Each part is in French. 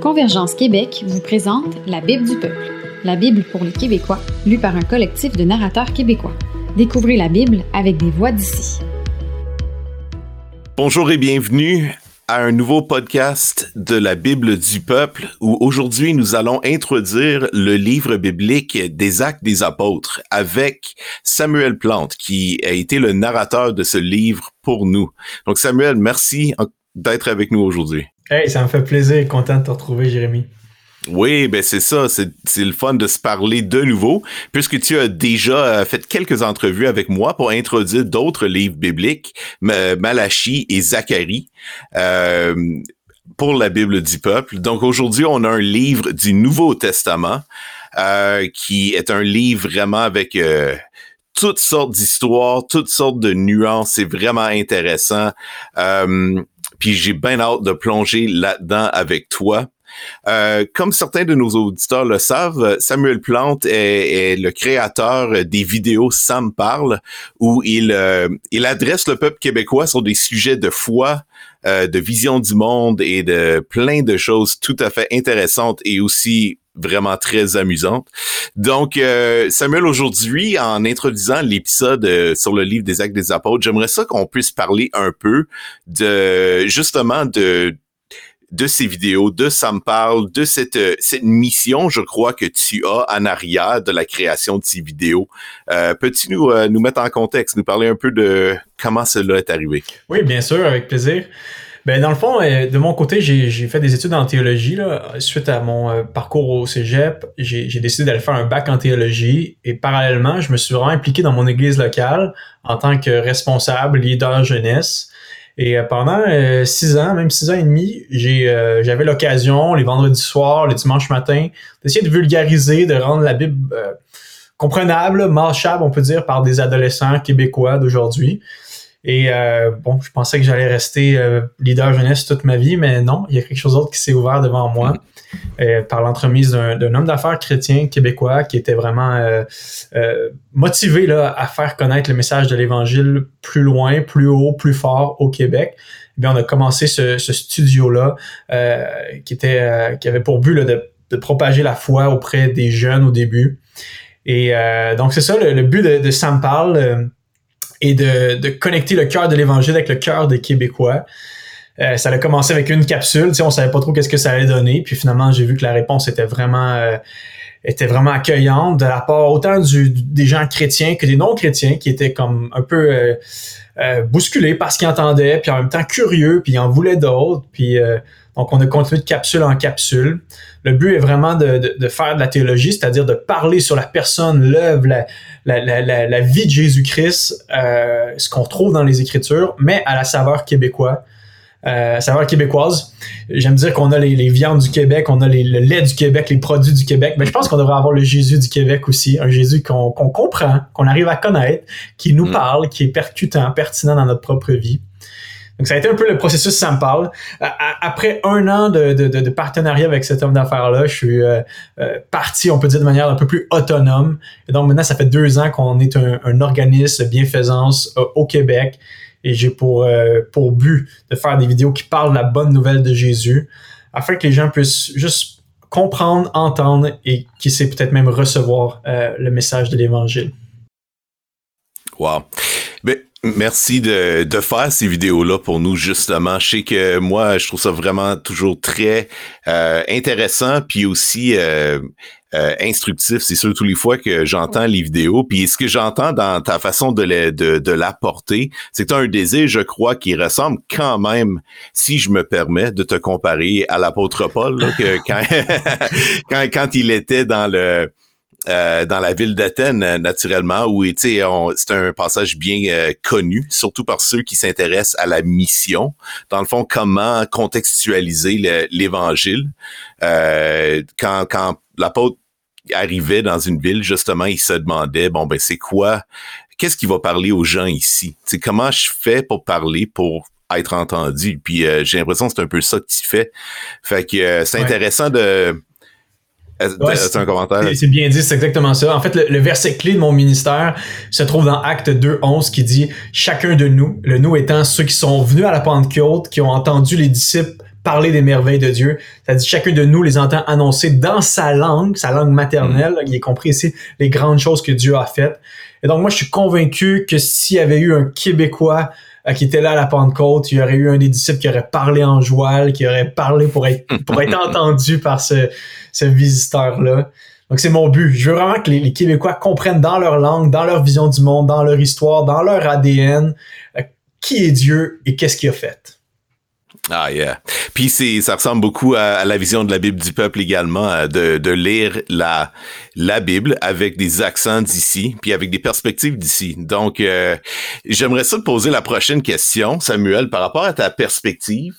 Convergence Québec vous présente La Bible du peuple, la Bible pour les Québécois, lue par un collectif de narrateurs québécois. Découvrez la Bible avec des voix d'ici. Bonjour et bienvenue à un nouveau podcast de la Bible du peuple où aujourd'hui nous allons introduire le livre biblique des actes des apôtres avec Samuel Plante qui a été le narrateur de ce livre pour nous. Donc Samuel, merci d'être avec nous aujourd'hui. Hey, ça me fait plaisir, content de te retrouver Jérémy. Oui, ben c'est ça, c'est le fun de se parler de nouveau, puisque tu as déjà euh, fait quelques entrevues avec moi pour introduire d'autres livres bibliques, Malachie et Zacharie. Euh, pour la Bible du peuple. Donc aujourd'hui, on a un livre du Nouveau Testament euh, qui est un livre vraiment avec toutes sortes d'histoires, toutes sortes de nuances. C'est vraiment intéressant. Puis j'ai bien hâte de plonger là-dedans avec toi. Euh, comme certains de nos auditeurs le savent, Samuel Plante est, le créateur des vidéos Sam parle, où il, euh, il adresse le peuple québécois sur des sujets de foi, euh, de vision du monde et de plein de choses tout à fait intéressantes et aussi vraiment très amusantes. Donc, Samuel, aujourd'hui, en introduisant l'épisode sur le livre des Actes des Apôtres, j'aimerais ça qu'on puisse parler un peu de justement de de ces vidéos, de ça me parle, de cette, euh, cette mission, je crois, que tu as en arrière de la création de ces vidéos. Euh, Peux-tu nous, euh, nous mettre en contexte, nous parler un peu de comment cela est arrivé? Oui, bien sûr, avec plaisir. Ben, dans le fond, euh, de mon côté, j'ai fait des études en théologie. Là. Suite à mon parcours au cégep, j'ai décidé d'aller faire un bac en théologie et parallèlement, je me suis vraiment impliqué dans mon église locale en tant que responsable, leader jeunesse. Et euh, pendant euh, six ans, même six ans et demi, j'ai, euh, j'avais l'occasion, les vendredis soirs, les dimanches matins, d'essayer de vulgariser, de rendre la Bible comprenable, marchable, on peut dire, par des adolescents québécois d'aujourd'hui. Et bon, je pensais que j'allais rester leader jeunesse toute ma vie, mais non, il y a quelque chose d'autre qui s'est ouvert devant moi. Euh, par l'entremise d'un homme d'affaires chrétien québécois qui était vraiment euh, euh, motivé là, à faire connaître le message de l'Évangile plus loin, plus haut, plus fort au Québec. Eh bien, on a commencé ce, studio-là qui, était, qui avait pour but de, propager la foi auprès des jeunes au début. Et donc, c'est ça, le, but de, de Sam Parle est de, connecter le cœur de l'Évangile avec le cœur des Québécois. Euh, ça a commencé avec une capsule, tu on savait pas trop qu'est-ce que ça allait donner, puis finalement j'ai vu que la réponse était vraiment euh, était vraiment accueillante de la part autant du, des gens chrétiens que des non chrétiens qui étaient comme un peu euh bousculés par ce qu'ils entendaient, puis en même temps curieux, puis ils en voulaient d'autres, puis donc on a continué de capsule en capsule. Le but est vraiment de, de, de faire de la théologie, c'est-à-dire de parler sur la personne, l'œuvre, la, la, la, la, vie de Jésus-Christ, ce qu'on trouve dans les Écritures, mais à la saveur québécoise euh, saveur québécoise. J'aime dire qu'on a les, les, viandes du Québec, on a les, le lait du Québec, les produits du Québec, mais je pense qu'on devrait avoir le Jésus du Québec aussi, un Jésus qu'on comprend, qu'on arrive à connaître, qui nous mm. parle, qui est percutant, pertinent dans notre propre vie. Donc, ça a été un peu le processus ça parle. Après un an de, de, de, partenariat avec cet homme d'affaires-là, je suis euh, euh, parti, on peut dire, de manière un peu plus autonome. Et donc, maintenant, ça fait deux ans qu'on est un, organisme bienfaisance euh, au Québec et j'ai pour, euh, but de faire des vidéos qui parlent de la bonne nouvelle de Jésus afin que les gens puissent juste comprendre, entendre et qui sait peut-être même recevoir euh, le message de l'Évangile. Wow. Mais Merci de, de faire ces vidéos-là pour nous, justement. Je sais que moi, je trouve ça vraiment toujours très euh, intéressant, puis aussi euh, euh, instructif. C'est sûr, tous les fois que j'entends les vidéos, puis ce que j'entends dans ta façon de, de, de l'apporter, c'est que tu as un désir, je crois, qui ressemble quand même, si je me permets, de te comparer à l'apôtre Paul, que quand, quand, quand il était dans le euh, dans la ville d'Athènes, euh, naturellement, où c'est un passage bien euh, connu, surtout par ceux qui s'intéressent à la mission. Dans le fond, comment contextualiser l'Évangile. quand quand l'apôtre arrivait dans une ville, justement, il se demandait, bon, ben c'est quoi, qu'est-ce qui va parler aux gens ici? c'est comment je fais pour parler, pour être entendu? Puis j'ai l'impression que c'est un peu ça que tu fais. Fait que c'est intéressant de c'est un commentaire? C'est bien dit, c'est exactement ça. En fait, le, verset clé de mon ministère se trouve dans Acte 2, 11 qui dit Chacun de nous, le nous étant ceux qui sont venus à la Pentecôte, qui ont entendu les disciples parler des merveilles de Dieu. C'est-à-dire chacun de nous les entend annoncer dans sa langue, sa langue maternelle, il est compris ici les grandes choses que Dieu a faites. Et donc moi, je suis convaincu que s'il y avait eu un Québécois qui était là à la Pentecôte, il y aurait eu un des disciples qui aurait parlé en joual, qui aurait parlé pour être, pour être entendu par ce, ce visiteur-là. Donc c'est mon but. Je veux vraiment que les, Québécois comprennent dans leur langue, dans leur vision du monde, dans leur histoire, dans leur ADN, euh, qui est Dieu et qu'est-ce qu'il a fait. Ah yeah. Puis c'est ça ressemble beaucoup à, la vision de la Bible du peuple également euh, de, de lire la la Bible avec des accents d'ici puis avec des perspectives d'ici. Donc euh, j'aimerais ça te poser la prochaine question Samuel par rapport à ta perspective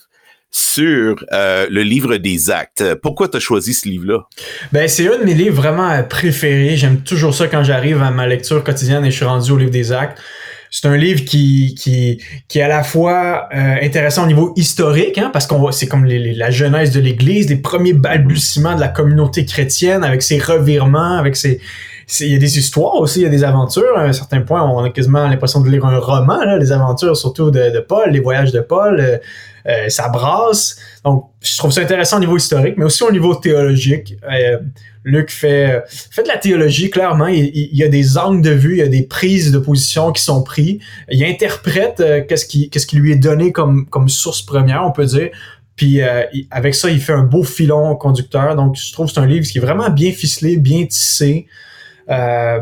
sur euh, le livre des actes. Pourquoi tu as choisi ce livre-là? Ben, c'est un de mes livres vraiment préférés. J'aime toujours ça quand j'arrive à ma lecture quotidienne et je suis rendu au livre des actes c'est un livre qui, qui, qui est à la fois euh, intéressant au niveau historique, hein, parce qu'on c'est comme les, la genèse de l'Église, les premiers balbutiements de la communauté chrétienne, avec ses revirements, avec ses, il y a des histoires aussi, il y a des aventures. À un certain point, on a quasiment l'impression de lire un roman, là, les aventures surtout de, de Paul, les voyages de Paul. Euh, euh, ça brasse. Donc, je trouve ça intéressant au niveau historique, mais aussi au niveau théologique. Euh, Luc fait, fait de la théologie, clairement. Il, il, y a des angles de vue, il y a des prises de position qui sont prises. Il interprète euh, qu'est-ce qui, qu'est-ce qui lui est donné comme, comme source première, on peut dire. Puis euh, avec ça, il fait un beau filon conducteur. Donc, je trouve que c'est un livre qui est vraiment bien ficelé, bien tissé. Euh,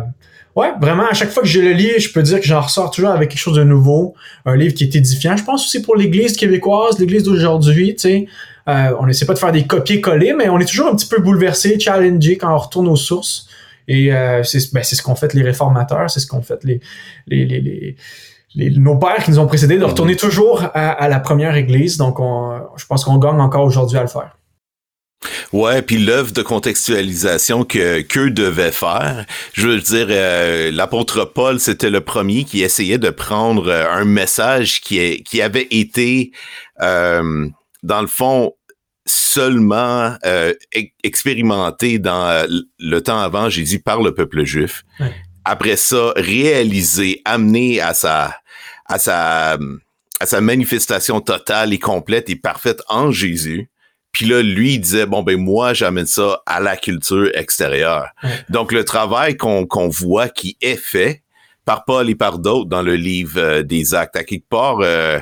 ouais, vraiment, à chaque fois que je le lis, je peux dire que j'en ressors toujours avec quelque chose de nouveau. Un livre qui est édifiant. Je pense aussi pour l'Église québécoise, l'Église d'aujourd'hui, tu sais. Euh, on n'essaie pas de faire des copier-coller, mais on est toujours un petit peu bouleversé, challengé quand on retourne aux sources. Et euh, ben, c'est ce qu'ont fait les réformateurs, c'est ce qu'ont fait les, les, les, les, nos pères qui nous ont précédés, de retourner toujours à, à la première Église. Donc, on, je pense qu'on gagne encore aujourd'hui à le faire. Ouais, puis l'œuvre de contextualisation que qu'eux devaient faire, je veux dire, euh, l'apôtre Paul, c'était le premier qui essayait de prendre euh, un message qui, est, qui avait été, euh, dans le fond, seulement expérimenté dans le temps avant Jésus par le peuple juif. Après ça, réalisé, amené à sa, à sa, à sa manifestation totale et complète et parfaite en Jésus puis là, lui, il disait, bon, ben moi, j'amène ça à la culture extérieure. Donc, le travail qu'on qu'on voit qui est fait par Paul et par d'autres dans le livre euh, des actes, à quelque part, euh,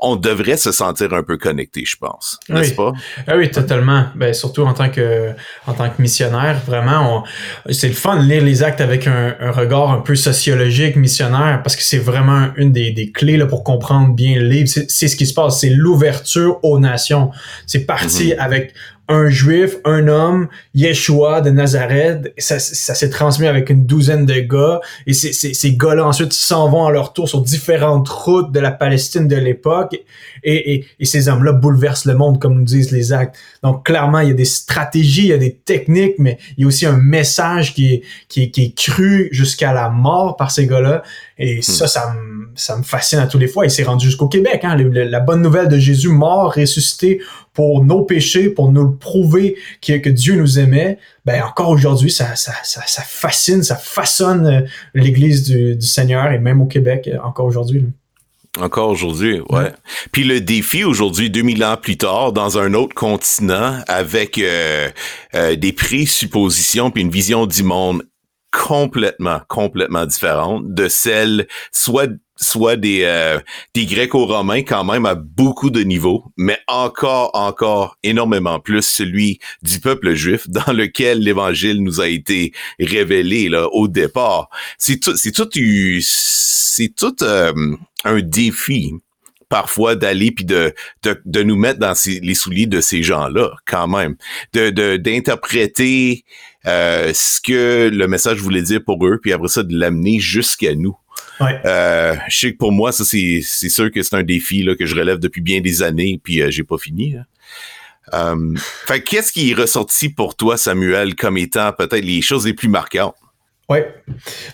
on devrait se sentir un peu connecté, je pense, n'est-ce pas? Ah oui, totalement. Ben surtout en tant que en tant que missionnaire, vraiment, c'est le fun de lire les actes avec un, regard un peu sociologique, missionnaire, parce que c'est vraiment une des, des clés là, pour comprendre bien le livre. C'est ce qui se passe, c'est l'ouverture aux nations. C'est parti mm-hmm. avec un juif, un homme, Yeshua de Nazareth, ça, ça s'est transmis avec une douzaine de gars, et ces, ces, ces gars-là ensuite s'en vont à leur tour sur différentes routes de la Palestine de l'époque, et, et, et, ces hommes-là bouleversent le monde, comme nous disent les actes. Donc clairement, il y a des stratégies, il y a des techniques, mais il y a aussi un message qui est, qui est, qui est cru jusqu'à la mort par ces gars-là, et hmm. ça, ça me, ça me fascine à tous les fois, et c'est rendu jusqu'au Québec. Hein? La bonne nouvelle de Jésus mort, ressuscité, pour nos péchés, pour nous prouver que, que Dieu nous aimait, ben encore aujourd'hui, ça, ça, ça, ça, fascine, ça façonne euh, l'Église du, du, Seigneur et même au Québec euh, encore aujourd'hui. Encore aujourd'hui, ouais. Puis le défi aujourd'hui, 2000 ans plus tard, dans un autre continent, avec euh, euh, des présuppositions puis une vision du monde complètement, complètement différente de celle soit soit des, euh, des gréco-romains quand même à beaucoup de niveaux, mais encore, encore énormément plus celui du peuple juif dans lequel l'évangile nous a été révélé là, au départ. C'est tout, c'est tout, c'est tout euh, un défi parfois d'aller puis de, de, de, nous mettre dans les souliers de ces gens-là quand même, de d'interpréter euh, ce que le message voulait dire pour eux, puis après ça de l'amener jusqu'à nous. Ouais. Euh, je sais que pour moi, ça c'est, c'est sûr que c'est un défi là, que je relève depuis bien des années, puis euh, j'ai pas fini. Euh, fait qu'est-ce qui est ressorti pour toi, Samuel, comme étant peut-être les choses les plus marquantes? Oui.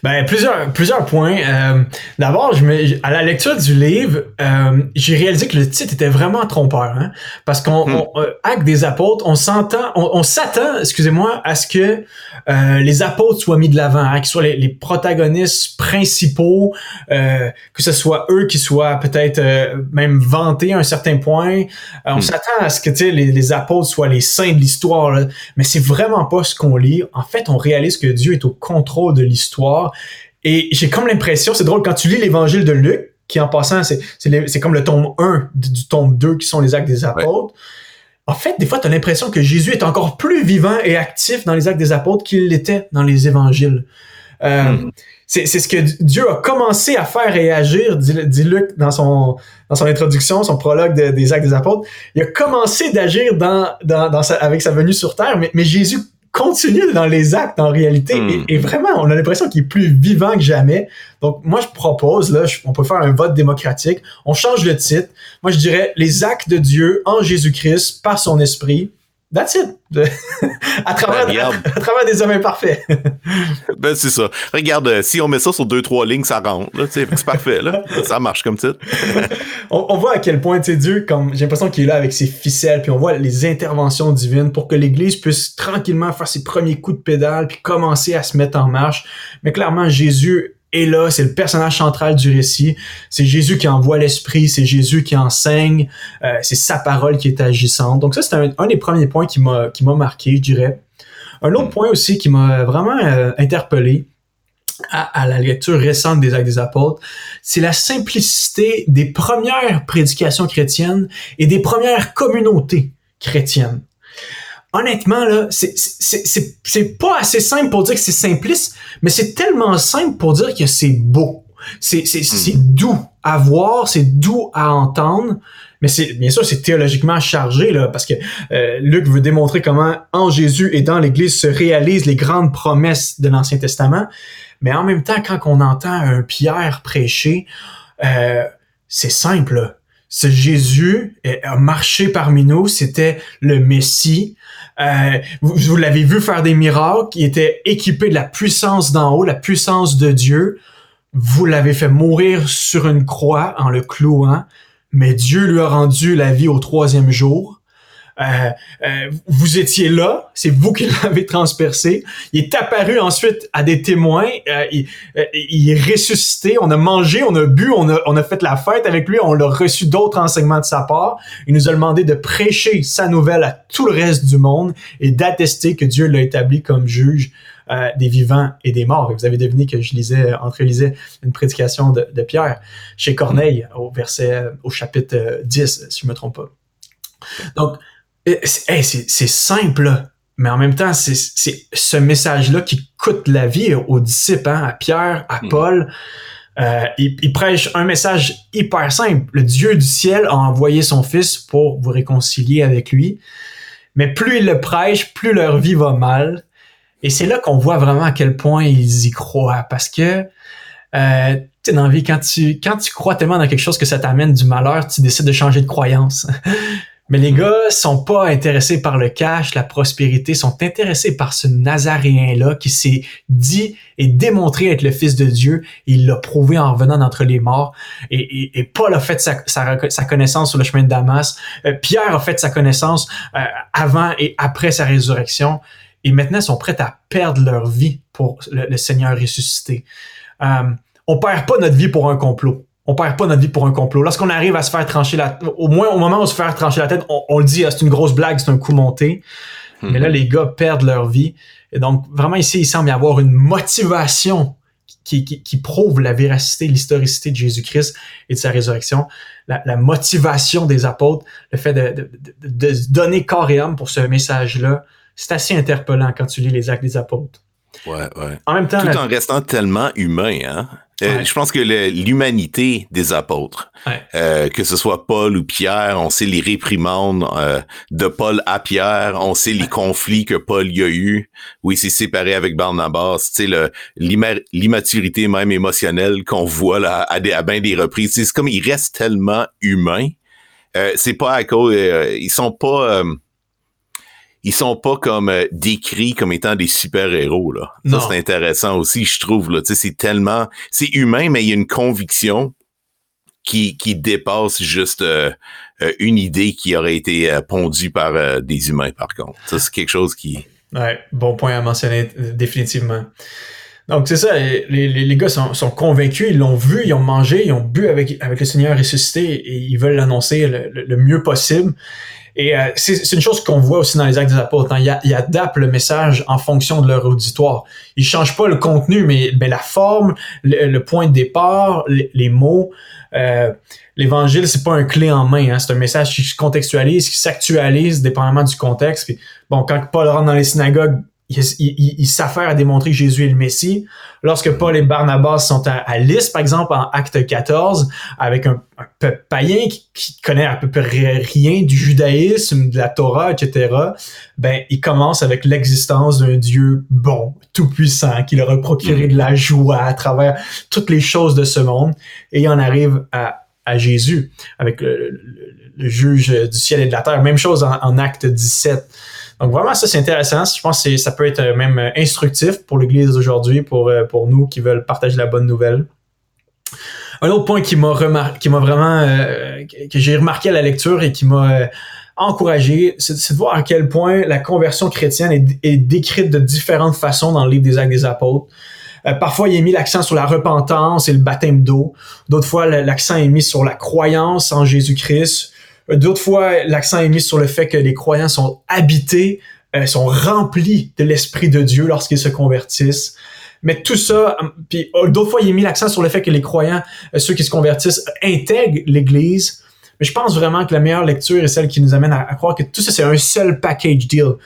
Ben, plusieurs, plusieurs points. Euh, D'abord, je me, à la lecture du livre, euh, j'ai réalisé que le titre était vraiment trompeur. Hein? Parce qu'on hmm. on, euh, Acte des apôtres, on s'entend, on, on s'attend, excusez-moi, à ce que euh, les apôtres soient mis de l'avant, hein, qu'ils soient les, les, protagonistes principaux, euh, que ce soit eux qui soient peut-être même vantés à un certain point. on hmm. s'attend à ce que les, les apôtres soient les saints de l'histoire, mais c'est vraiment pas ce qu'on lit. En fait, on réalise que Dieu est au contrôle de l'histoire. Et j'ai comme l'impression, c'est drôle, quand tu lis l'évangile de Luc, qui en passant, c'est comme le tome 1 du, tome 2 qui sont les actes des apôtres. En fait, des fois, tu as l'impression que Jésus est encore plus vivant et actif dans les actes des apôtres qu'il l'était dans les évangiles. Euh, hmm. C'est ce que Dieu a commencé à faire et agir, dit, Luc dans son, dans son introduction, son prologue des actes des apôtres. Il a commencé d'agir dans, dans, avec sa venue sur terre, mais, mais Jésus continue dans les actes en réalité. Hmm. Et, vraiment, on a l'impression qu'il est plus vivant que jamais. Donc, moi, je propose, là, on peut faire un vote démocratique. On change le titre. Moi, je dirais les actes de Dieu en Jésus-Christ par son esprit. That's it. à, travers, ben, à, travers des hommes imparfaits. ben, c'est ça. Regarde, euh, si on met ça sur deux, trois lignes, ça rentre. C'est parfait. Là. Ça marche comme titre. on, voit à quel point Dieu, comme j'ai l'impression qu'il est là avec ses ficelles, puis on voit les interventions divines pour que l'Église puisse tranquillement faire ses premiers coups de pédale, puis commencer à se mettre en marche. Mais clairement, Jésus et là, c'est le personnage central du récit. C'est Jésus qui envoie l'esprit, c'est Jésus qui enseigne, euh, c'est sa parole qui est agissante. Donc ça, c'est un, des premiers points qui m'a marqué, je dirais. Un autre point aussi qui m'a vraiment euh, interpellé à, la lecture récente des Actes des Apôtres, c'est la simplicité des premières prédications chrétiennes et des premières communautés chrétiennes honnêtement, là, c'est pas assez simple pour dire que c'est simpliste, mais c'est tellement simple pour dire que c'est beau. C'est hmm. doux à voir, c'est doux à entendre, mais c'est bien sûr c'est théologiquement chargé là, parce que euh, Luc veut démontrer comment en Jésus et dans l'Église se réalisent les grandes promesses de l'Ancien Testament. Mais en même temps, quand on entend un Pierre prêcher, euh, c'est simple. Ce Jésus a marché parmi nous, c'était le Messie, euh, vous, l'avez vu faire des miracles, il était équipé de la puissance d'en haut, la puissance de Dieu. Vous l'avez fait mourir sur une croix en le clouant, mais Dieu lui a rendu la vie au troisième jour. Euh, euh, vous étiez là, c'est vous qui l'avez transpercé. Il est apparu ensuite à des témoins, euh, il, il, est ressuscité, on a mangé, on a bu, on a, on a fait la fête avec lui, on a reçu d'autres enseignements de sa part. Il nous a demandé de prêcher sa nouvelle à tout le reste du monde et d'attester que Dieu l'a établi comme juge des vivants et des morts. vous avez deviné que je lisais, entrelisais une prédication de, de Pierre chez Corneille au verset, au chapitre 10, si je me trompe pas. Donc, c'est simple, mais en même temps, c'est ce message-là qui coûte la vie aux disciples, hein, à Pierre, à hmm. Paul. Euh, il, prêche un message hyper simple. Le Dieu du ciel a envoyé son Fils pour vous réconcilier avec lui. Mais plus ils le prêchent, plus leur vie va mal. Et c'est là qu'on voit vraiment à quel point ils y croient. Parce que, euh, tu dans la vie, quand tu, quand tu crois tellement dans quelque chose que ça t'amène du malheur, tu décides de changer de croyance. Mais les gars sont pas intéressés par le cash, la prospérité, sont intéressés par ce Nazaréen-là qui s'est dit et démontré être le Fils de Dieu. il l'a prouvé en revenant d'entre les morts. Et, Paul a fait sa, sa, connaissance sur le chemin de Damas. Euh, Pierre a fait sa connaissance euh, avant et après sa résurrection. Et maintenant, ils sont prêts à perdre leur vie pour le, Seigneur ressuscité. Euh, on perd pas notre vie pour un complot on perd pas notre vie pour un complot. Lorsqu'on arrive à se faire trancher la au moins au moment où on se fait trancher la tête, on, le dit, ah, c'est une grosse blague, c'est un coup monté. Mais là, mhm. les gars perdent leur vie. Et donc, vraiment, ici, il semble y avoir une motivation qui, prouve la véracité, l'historicité de Jésus-Christ et de sa résurrection. La, motivation des apôtres, le fait de, de, donner corps et âme pour ce message-là, c'est assez interpellant quand tu lis les actes des apôtres. Ouais, ouais. En même temps, tout en restant tellement humain, hein. Euh, je pense que l'humanité des apôtres, euh, que ce soit Paul ou Pierre, on sait les réprimandes euh, de Paul à Pierre, on sait les conflits que Paul y a eu, où il s'est séparé avec Barnabas, tu sais l'immaturité même émotionnelle qu'on voit là à, des, à bien des reprises. C'est comme il reste tellement humain. c'est pas à cause, ils sont pas ils sont pas comme euh, décrits comme étant des super-héros là. Ça c'est intéressant aussi, je trouve là, tu sais c'est tellement c'est humain mais il y a une conviction qui qui dépasse juste euh, euh, une idée qui aurait été pondue par des humains par contre. Ça c'est quelque chose qui Ouais, bon point à mentionner définitivement. Donc c'est ça, les, les, les, gars sont, sont convaincus, ils l'ont vu, ils ont mangé, ils ont bu avec, avec le Seigneur ressuscité et ils veulent l'annoncer le, le, mieux possible. Et euh, c'est une chose qu'on voit aussi dans les actes des apôtres. Hein. Ils, ils, adaptent le message en fonction de leur auditoire. Ils changent pas le contenu, mais ben, la forme, le, point de départ, les, mots. Euh, L'évangile, c'est pas un clé en main. Hein. C'est un message qui se contextualise, qui s'actualise dépendamment du contexte. Bon, quand Paul rentre dans les synagogues, il, s'affaire à démontrer que Jésus est le Messie. Lorsque Paul et Barnabas sont à, à Lys, par exemple, en Acte 14, avec un, peuple païen qui, connaît à peu près rien du judaïsme, de la Torah, etc., ben, il commence avec l'existence d'un Dieu bon, tout-puissant, qui leur a procuré de la joie à travers toutes les choses de ce monde, et il en arrive à, à Jésus, avec le, juge du ciel et de la terre. Même chose en, en Acte 17. Donc vraiment, ça c'est intéressant. Je pense que ça peut être euh, même euh, instructif pour l'Église aujourd'hui, pour, euh, pour nous qui veulent partager la bonne nouvelle. Un autre point qui m'a qui m'a vraiment que j'ai remarqué à la lecture et qui m'a encouragé, c'est de voir à quel point la conversion chrétienne est, est, décrite de différentes façons dans le livre des Actes des Apôtres. parfois, il est mis l'accent sur la repentance et le baptême d'eau. D'autres fois, l'accent est mis sur la croyance en Jésus-Christ. D'autres fois, l'accent est mis sur le fait que les croyants sont habités, euh, sont remplis de l'Esprit de Dieu lorsqu'ils se convertissent. Mais tout ça, puis oh, d'autres fois, il est mis l'accent sur le fait que les croyants, euh, ceux qui se convertissent, intègrent l'Église. Mais je pense vraiment que la meilleure lecture est celle qui nous amène à, croire que tout ça, c'est un seul package deal. Euh,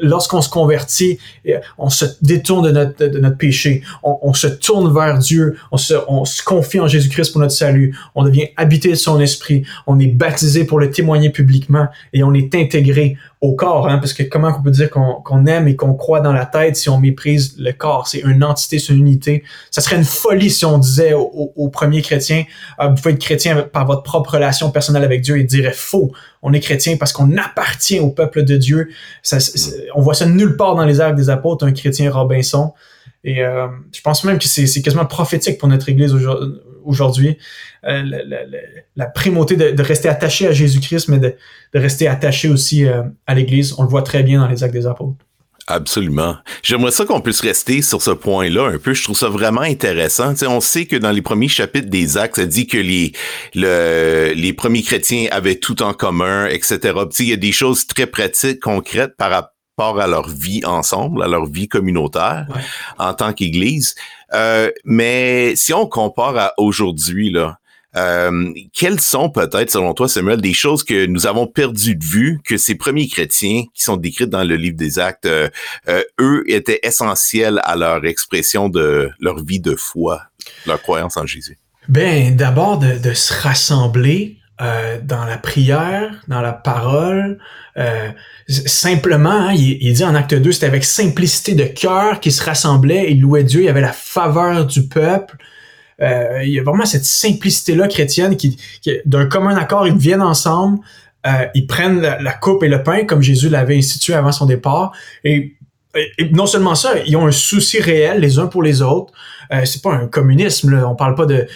lorsqu'on se convertit, euh, on se détourne de notre, péché, on, on, se tourne vers Dieu, on se, on se confie en Jésus-Christ pour notre salut, on devient habité de son esprit, on est baptisé pour le témoigner publiquement et on est intégré au corps, hein, parce que comment on peut dire qu'on aime et qu'on croit dans la tête si on méprise le corps? C'est une entité, c'est une unité. Ça serait une folie si on disait aux, premiers chrétiens, ah, vous pouvez être chrétien par votre propre relation personnelle avec Dieu, et dirait faux. On est chrétien parce qu'on appartient au peuple de Dieu. Ça, on voit ça nulle part dans les actes des apôtres, un chrétien Robinson. Et euh, je pense même que c'est quasiment prophétique pour notre Église aujourd'hui. Euh, la, primauté de, rester attaché à Jésus-Christ, mais de, rester attaché aussi euh, à l'Église. On le voit très bien dans les actes des apôtres. Absolument. J'aimerais ça qu'on puisse rester sur ce point-là un peu. Je trouve ça vraiment intéressant. on sait que dans les premiers chapitres des Actes, ça dit que les les premiers chrétiens avaient tout en commun, etc. il y a des choses très pratiques, concrètes par rapport à leur vie ensemble, à leur vie communautaire en tant qu'Église. Euh, mais si on compare à aujourd'hui, là, euh, quelles sont peut-être, selon toi, Samuel, des choses que nous avons perdu de vue, que ces premiers chrétiens qui sont décrits dans le livre des Actes, euh, eux, étaient essentiels à leur expression de leur vie de foi, leur croyance en Jésus? Ben, d'abord de, de se rassembler euh, dans la prière, dans la parole. Euh, simplement, hein, il, dit en acte 2, c'était avec simplicité de cœur qu'ils se rassemblaient et louaient Dieu. Il y avait la faveur du peuple. Euh, il y a vraiment cette simplicité-là chrétienne qui, d'un commun accord, ils viennent ensemble, ils prennent la, coupe et le pain comme Jésus l'avait institué avant son départ. Et, et, non seulement ça, ils ont un souci réel les uns pour les autres. Euh, c'est pas un communisme, là. on parle pas de,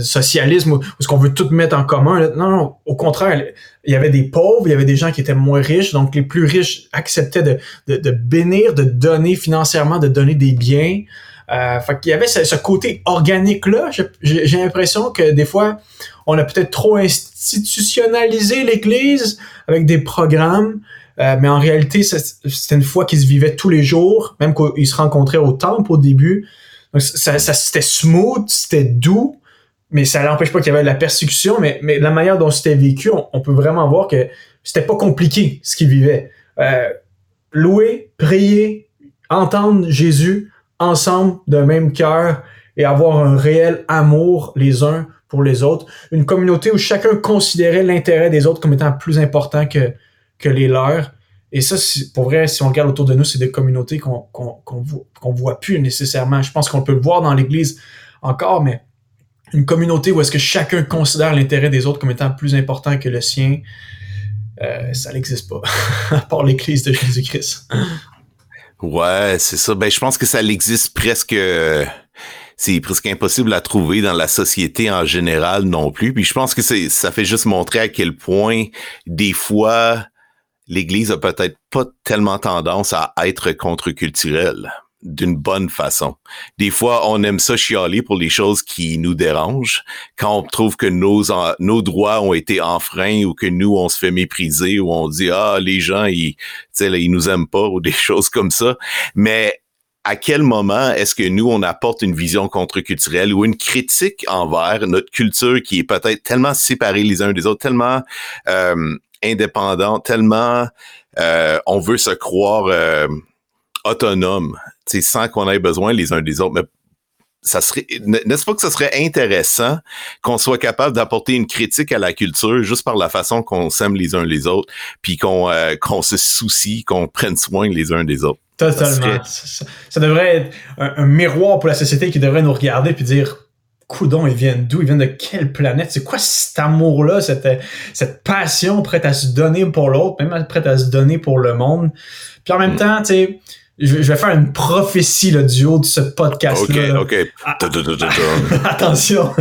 socialisme où, ce qu'on veut tout mettre en commun. Non, non, au contraire, il y avait des pauvres, il y avait des gens qui étaient moins riches, donc les plus riches acceptaient de, de, bénir, de donner financièrement, de donner des biens. Euh, fait qu'il y avait ce, côté organique-là. J'ai l'impression que des fois, on a peut-être trop institutionnalisé l'Église avec des programmes. Euh, mais en réalité, c'était une foi qui se vivait tous les jours, même qu'ils se rencontraient au temple au début. Donc, ça, ça c'était smooth, c'était doux, mais ça n'empêche pas qu'il y avait de la persécution, mais, mais la manière dont c'était vécu, on, peut vraiment voir que c'était pas compliqué ce qu'ils vivaient. Euh, louer, prier, entendre Jésus ensemble d'un même cœur et avoir un réel amour les uns pour les autres. Une communauté où chacun considérait l'intérêt des autres comme étant plus important que, que les leurs. Et ça, pour vrai, si on regarde autour de nous, c'est des communautés qu'on qu'on voit, voit plus nécessairement. Je pense qu'on peut le voir dans l'Église encore, mais une communauté où est-ce que chacun considère l'intérêt des autres comme étant plus important que le sien. euh, ça n'existe pas, à part l'Église de Jésus-Christ. Ouais, c'est ça. Ben, je pense que ça existe presque. c'est presque impossible à trouver dans la société en général non plus. Puis je pense que c'est, ça fait juste montrer à quel point des fois l'Église a peut-être pas tellement tendance à être contre-culturelle d'une bonne façon. Des fois, on aime ça chialer pour les choses qui nous dérangent. Quand on trouve que nos, nos droits ont été enfreints ou que nous, on se fait mépriser ou on dit, ah, les gens, ils, là, ils nous aiment pas ou des choses comme ça. Mais à quel moment est-ce que nous, on apporte une vision contre-culturelle ou une critique envers notre culture qui est peut-être tellement séparée les uns des autres, tellement euh, indépendante, tellement euh, on veut se croire euh, autonome sans qu'on ait besoin les uns des autres. Mais ça serait, n'est-ce pas que ce serait intéressant qu'on soit capable d'apporter une critique à la culture juste par la façon qu'on s'aime les uns les autres, puis qu'on euh, qu'on se soucie, qu'on prenne soin les uns des autres? Totalement. Ça, devrait être un, miroir pour la société qui devrait nous regarder puis dire coudon, ils viennent d'où? Ils viennent de quelle planète? C'est quoi cet amour-là, cette, cette passion prête à se donner pour l'autre, même prête à se donner pour le monde? Puis en même mm. temps, tu sais, je vais, faire une prophétie là, du haut de ce podcast-là. OK, OK. Ah, attention.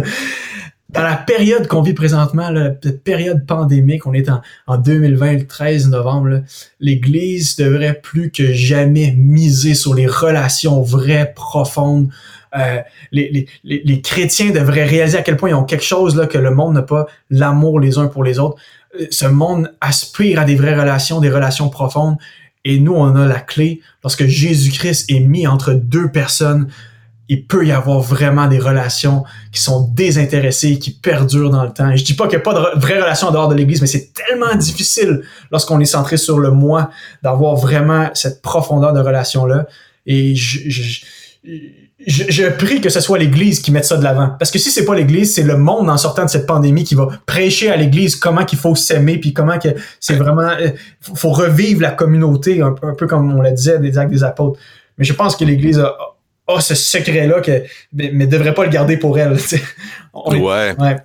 Dans la période qu'on vit présentement, la période pandémique, on est en, en 2020, le 13 novembre, l'Église devrait plus que jamais miser sur les relations vraies, profondes. Euh, les, les, les, les, chrétiens devraient réaliser à quel point ils ont quelque chose là, que le monde n'a pas, l'amour les uns pour les autres. Euh, ce monde aspire à des vraies relations, des relations profondes. Et nous, on a la clé. Lorsque Jésus-Christ est mis entre deux personnes, il peut y avoir vraiment des relations qui sont désintéressées, qui perdurent dans le temps. Et je dis pas qu'il n'y a pas de vraies relations en dehors de l'Église, mais c'est tellement difficile lorsqu'on est centré sur le moi d'avoir vraiment cette profondeur de relation-là. Et je, je, je, prie que ce soit l'Église qui mette ça de l'avant. Parce que si c'est pas l'Église, c'est le monde en sortant de cette pandémie qui va prêcher à l'Église comment qu'il faut s'aimer, puis comment que c'est vraiment, euh, faut revivre la communauté, un, peu comme on le disait des actes des apôtres. Mais je pense que l'Église a, ce secret-là, que, mais, ne devrait pas le garder pour elle. ouais. ouais.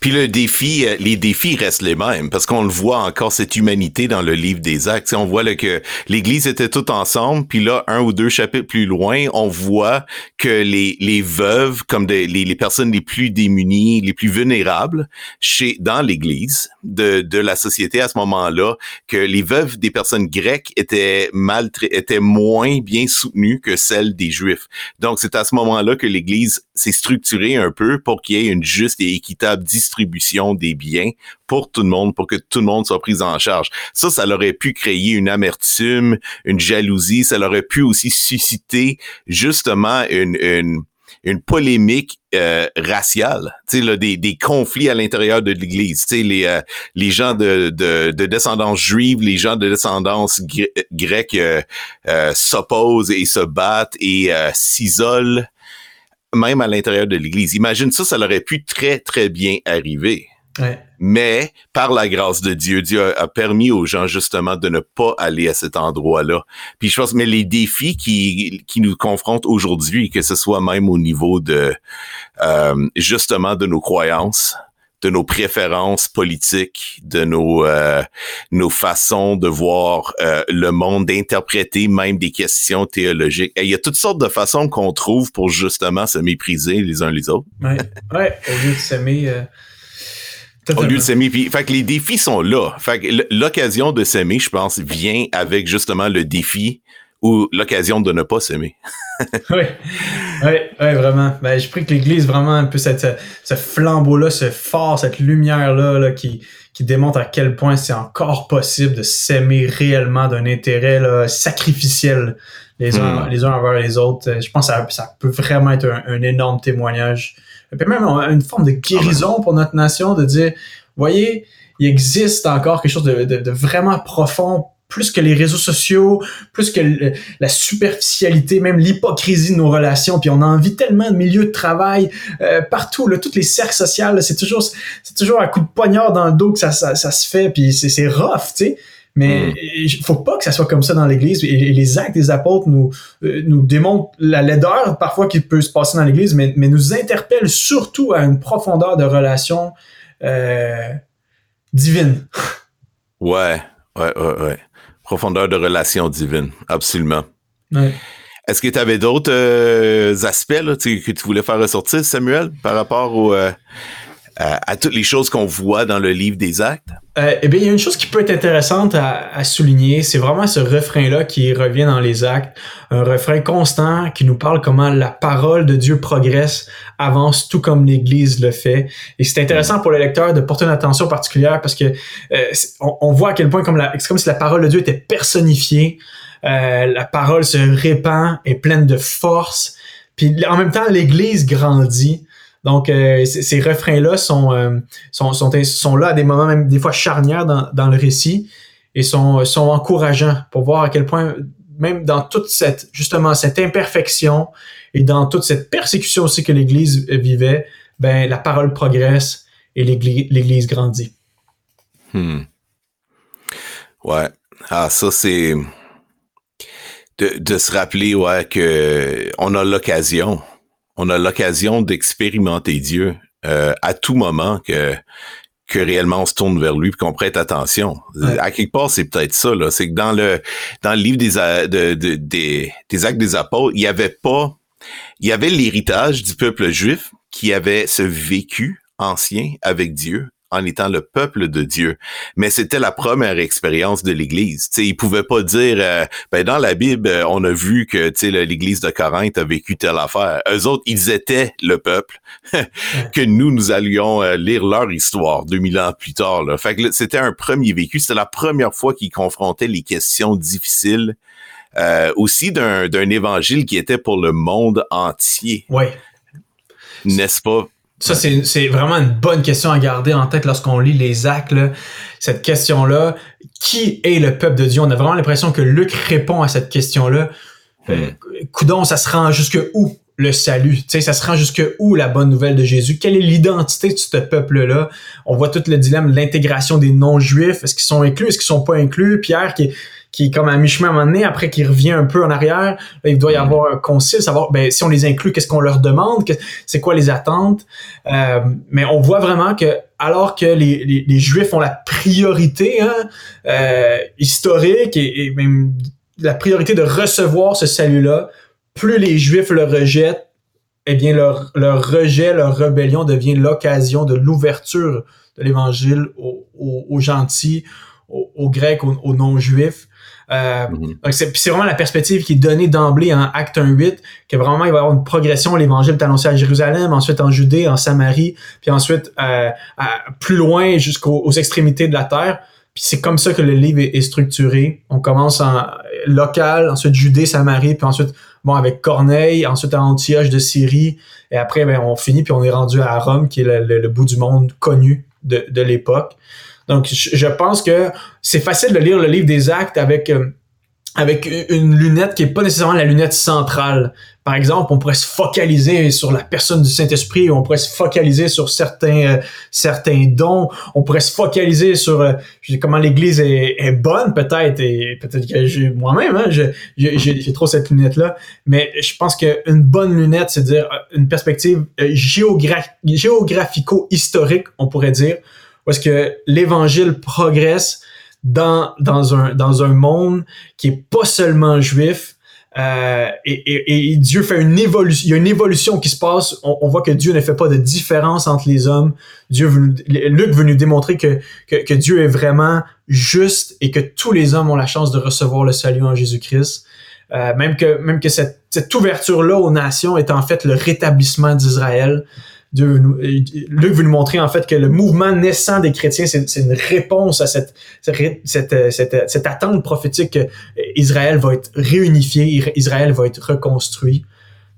Puis le défi, euh, les défis restent les mêmes parce qu'on le voit encore cette humanité dans le livre des Actes. on voit là, que l'Église était toute ensemble, puis là un ou deux chapitres plus loin, on voit que les, les veuves, comme les, les personnes les plus démunies, les plus vulnérables chez dans l'Église de, de la société à ce moment-là, que les veuves des personnes grecques étaient mal étaient moins bien soutenues que celles des Juifs. Donc c'est à ce moment-là que l'Église s'est structurée un peu pour qu'il y ait une juste et équitable distribution des biens pour tout le monde, pour que tout le monde soit pris en charge. Ça, ça aurait pu créer une amertume, une jalousie, ça aurait pu aussi susciter justement une, une une polémique euh, raciale, sais, des, des conflits à l'intérieur de l'Église, les, euh, les gens de, de, de, descendance juive, les gens de descendance grecque euh, euh, s'opposent et se battent et s'isolent même à l'intérieur de l'Église. Imagine ça, ça aurait pu très, très bien arriver. Mais par la grâce de Dieu, Dieu a, permis aux gens justement de ne pas aller à cet endroit-là. Puis je pense, mais les défis qui, qui nous confrontent aujourd'hui, que ce soit même au niveau de euh, justement de nos croyances, de nos préférences politiques, de nos euh, nos façons de voir euh, le monde, d'interpréter même des questions théologiques. il y a toutes sortes de façons qu'on trouve pour justement se mépriser les uns les autres. Ouais, ouais au lieu de s'aimer. Euh, au lieu de s'aimer, puis, fait que les défis sont là. Fait que l'occasion de s'aimer, je pense, vient avec justement le défi ou l'occasion de ne pas s'aimer. oui, oui, oui, vraiment. Ben, je prie que l'Église vraiment un peu cette, ce flambeau-là, ce phare, cette lumière-là là, qui, qui démontre à quel point c'est encore possible de s'aimer réellement d'un intérêt là, sacrificiel les uns, hmm. les uns envers les autres. Je pense que ça, ça peut vraiment être un, énorme témoignage. Et puis même une forme de guérison pour notre nation de dire, voyez, il existe encore quelque chose de, de, de vraiment profond plus que les réseaux sociaux, plus que la superficialité, même l'hypocrisie de nos relations. Puis on a envie tellement de milieux de travail euh, partout, là, toutes les cercles sociaux, c'est toujours, c'est toujours un coup de poignard dans le dos que ça, ça, se fait. Puis c'est, c'est rough, tu sais. Mais il mm. faut pas que ça soit comme ça dans l'Église. Et, les actes des apôtres nous, euh, nous démontrent la laideur parfois qui peut se passer dans l'Église, mais, mais nous interpellent surtout à une profondeur de relation euh, divine. Ouais, ouais, ouais, ouais. Profondeur de relation divine, absolument. Ouais. Est-ce que tu avais d'autres euh, aspects là, que tu voulais faire ressortir, Samuel, par rapport au, euh, à, toutes les choses qu'on voit dans le livre des actes? Euh, eh bien, il y a une chose qui peut être intéressante à, souligner, c'est vraiment ce refrain-là qui revient dans les actes, un refrain constant qui nous parle comment la parole de Dieu progresse, avance, tout comme l'Église le fait. Et c'est intéressant pour le lecteur de porter une attention particulière parce que euh, on, voit à quel point comme c'est comme si la parole de Dieu était personnifiée. Euh, la parole se répand, est pleine de force. Puis en même temps, l'Église grandit. Donc, euh, ces refrains-là sont, euh, sont, sont, là à des moments même des fois charnières dans, dans le récit et sont, sont encourageants pour voir à quel point, même dans toute cette, justement, cette imperfection et dans toute cette persécution aussi que l'Église vivait, ben, la parole progresse et l'Église grandit. Hmm. Ouais. Ah, ça, c'est de, de se rappeler, ouais, que on a l'occasion on a l'occasion d'expérimenter Dieu euh, à tout moment que que réellement on se tourne vers lui et qu'on prête attention. À quelque part, c'est peut-être ça. Là. C'est que dans le dans le livre des, des, des actes des apôtres, il y avait pas. Il y avait l'héritage du peuple juif qui avait ce vécu ancien avec Dieu en étant le peuple de Dieu. Mais c'était la première expérience de l'Église. Tu sais, ils pouvaient pas dire, euh, ben dans la Bible, euh, on a vu que l'Église de Corinthe a vécu telle affaire. Eux autres, ils étaient le peuple que nous, nous allions euh, lire leur histoire 2000 ans plus tard. Là. Fait que c'était un premier vécu. C'était la première fois qu'ils confrontaient les questions difficiles. aussi d'un évangile qui était pour le monde entier. Ouais. N'est-ce pas? Ça, c'est vraiment une bonne question à garder en tête lorsqu'on lit les actes. Cette question-là, qui est le peuple de Dieu? On a vraiment l'impression que Luc répond à cette question-là. Coudon, ça se rend jusque où le salut? Tu sais, ça se rend jusque où la bonne nouvelle de Jésus? Quelle est l'identité de ce peuple-là? On voit tout le dilemme de l'intégration des non-juifs. Est-ce qu'ils sont inclus? Est-ce qu'ils sont pas inclus? Pierre qui qui est comme à mi-chemin à un moment donné, après qui revient un peu en arrière. il doit y mm. avoir un concile, savoir ben, si on les inclut, qu'est-ce qu'on leur demande, c'est quoi les attentes? Euh, mais on voit vraiment que alors que les, les, Juifs ont la priorité hein, euh, historique et, même la priorité de recevoir ce salut-là, plus les Juifs le rejettent, eh bien leur, leur rejet, leur rébellion devient l'occasion de l'ouverture de l'Évangile aux, aux, gentils, aux, Grecs, aux non-Juifs. Euh, mhm. c'est vraiment la perspective qui est donnée d'emblée en Acte 1.8, que vraiment il va y avoir une progression, l'évangile est annoncé à Jérusalem, ensuite en Judée, en Samarie, puis ensuite euh, plus loin jusqu'aux extrémités de la terre. Puis c'est comme ça que le livre est, structuré. On commence en local, ensuite Judée, Samarie, puis ensuite bon avec Corneille, ensuite à Antioche de Syrie, et après ben, on finit puis on est rendu à Rome, qui est le, bout du monde connu de, de l'époque. Donc, je pense que c'est facile de lire le livre des actes avec euh, avec une lunette qui est pas nécessairement la lunette centrale. Par exemple, on pourrait se focaliser sur la personne du Saint-Esprit, on pourrait se focaliser sur certains euh, certains dons, on pourrait se focaliser sur euh, comment l'Église est, bonne peut-être et peut-être que moi-même hein, j'ai trop cette lunette là, mais je pense qu'une bonne lunette, c'est dire une perspective géographico-historique, on pourrait dire, parce que l'Évangile progresse dans, dans, un, dans un monde qui est pas seulement juif, euh, et, et, Dieu fait une évolution. Il y a une évolution qui se passe. On, voit que Dieu ne fait pas de différence entre les hommes. Dieu veut, Luc veut nous démontrer que, que, Dieu est vraiment juste et que tous les hommes ont la chance de recevoir le salut en Jésus-Christ. Euh, même que même que cette, cette ouverture-là aux nations est en fait le rétablissement d'Israël. Dieu Luc veut nous montrer en fait que le mouvement naissant des chrétiens, c'est une réponse à cette, cette, cette, cette, attente prophétique qu'Israël va être réunifié, Israël va être reconstruit.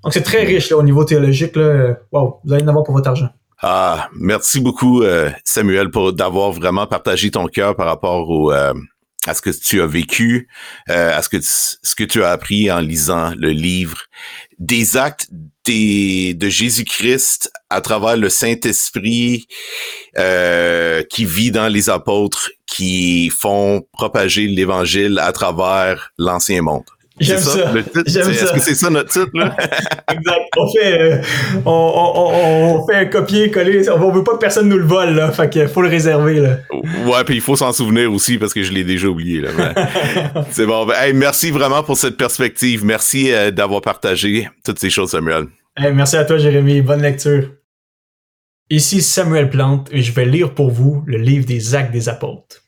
Donc c'est très riche là, au niveau théologique. Là. Wow, vous allez en avoir pour votre argent. Ah, merci beaucoup euh, Samuel pour d'avoir vraiment partagé ton cœur par rapport au, euh, à ce que tu as vécu, euh, à ce que ce que tu as appris en lisant le livre, des actes des, de Jésus-Christ à travers le Saint-Esprit euh, qui vit dans les apôtres, qui font propager l'Évangile à travers l'ancien monde. J'aime ça. Est-ce que c'est ça notre titre, là? exact. On fait, euh, on, on, on, fait un copier-coller. On veut pas que personne nous le vole, là. Fait qu'il faut le réserver, là. Ouais, puis il faut s'en souvenir aussi parce que je l'ai déjà oublié, là. c'est bon. Hey, merci vraiment pour cette perspective. Merci euh, d'avoir partagé toutes ces choses, Samuel. Hey, merci à toi, Jérémy. Bonne lecture. Ici Samuel Plante et je vais lire pour vous le livre des Actes des Apôtres.